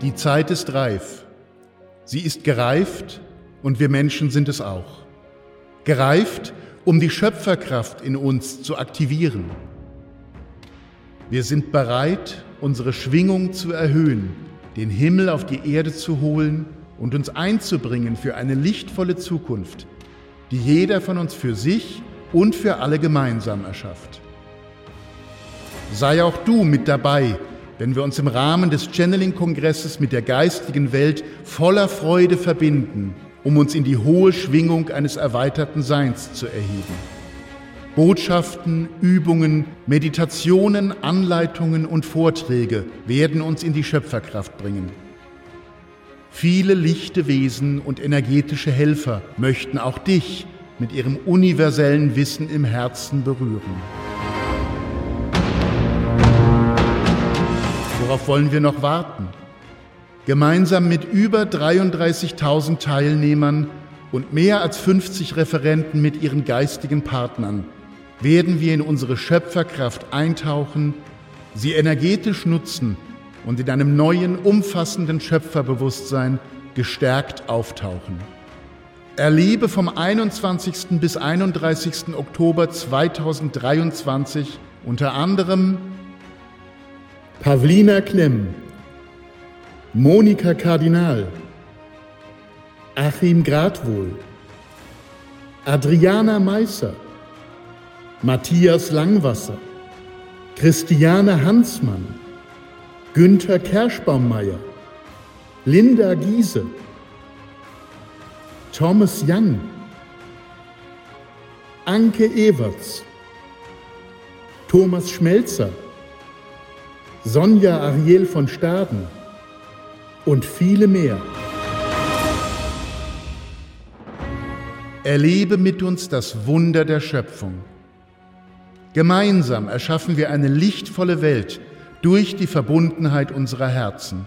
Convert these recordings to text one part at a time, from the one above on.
Die Zeit ist reif. Sie ist gereift und wir Menschen sind es auch. Gereift, um die Schöpferkraft in uns zu aktivieren. Wir sind bereit, unsere Schwingung zu erhöhen, den Himmel auf die Erde zu holen und uns einzubringen für eine lichtvolle Zukunft, die jeder von uns für sich und für alle gemeinsam erschafft. Sei auch du mit dabei, wenn wir uns im Rahmen des Channeling-Kongresses mit der geistigen Welt voller Freude verbinden, um uns in die hohe Schwingung eines erweiterten Seins zu erheben. Botschaften, Übungen, Meditationen, Anleitungen und Vorträge werden uns in die Schöpferkraft bringen. Viele lichte Wesen und energetische Helfer möchten auch dich mit ihrem universellen Wissen im Herzen berühren. Worauf wollen wir noch warten? Gemeinsam mit über 33.000 Teilnehmern und mehr als 50 Referenten mit ihren geistigen Partnern werden wir in unsere Schöpferkraft eintauchen, sie energetisch nutzen und in einem neuen, umfassenden Schöpferbewusstsein gestärkt auftauchen. Erlebe vom 21. bis 31. Oktober 2023 unter anderem Pavlina Klemm, Monika Kardinal, Achim Gradwohl, Adriana Meisser, Matthias Langwasser, Christiane Hansmann, Günther Kerschbaummeier, Linda Giese, Thomas Young, Anke Everts, Thomas Schmelzer, Sonja Ariel von Staden und viele mehr. Erlebe mit uns das Wunder der Schöpfung. Gemeinsam erschaffen wir eine lichtvolle Welt durch die Verbundenheit unserer Herzen.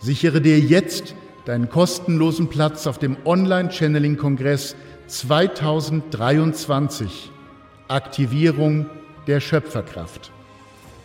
Sichere dir jetzt deinen kostenlosen Platz auf dem Online-Channeling-Kongress 2023. Aktivierung der Schöpferkraft.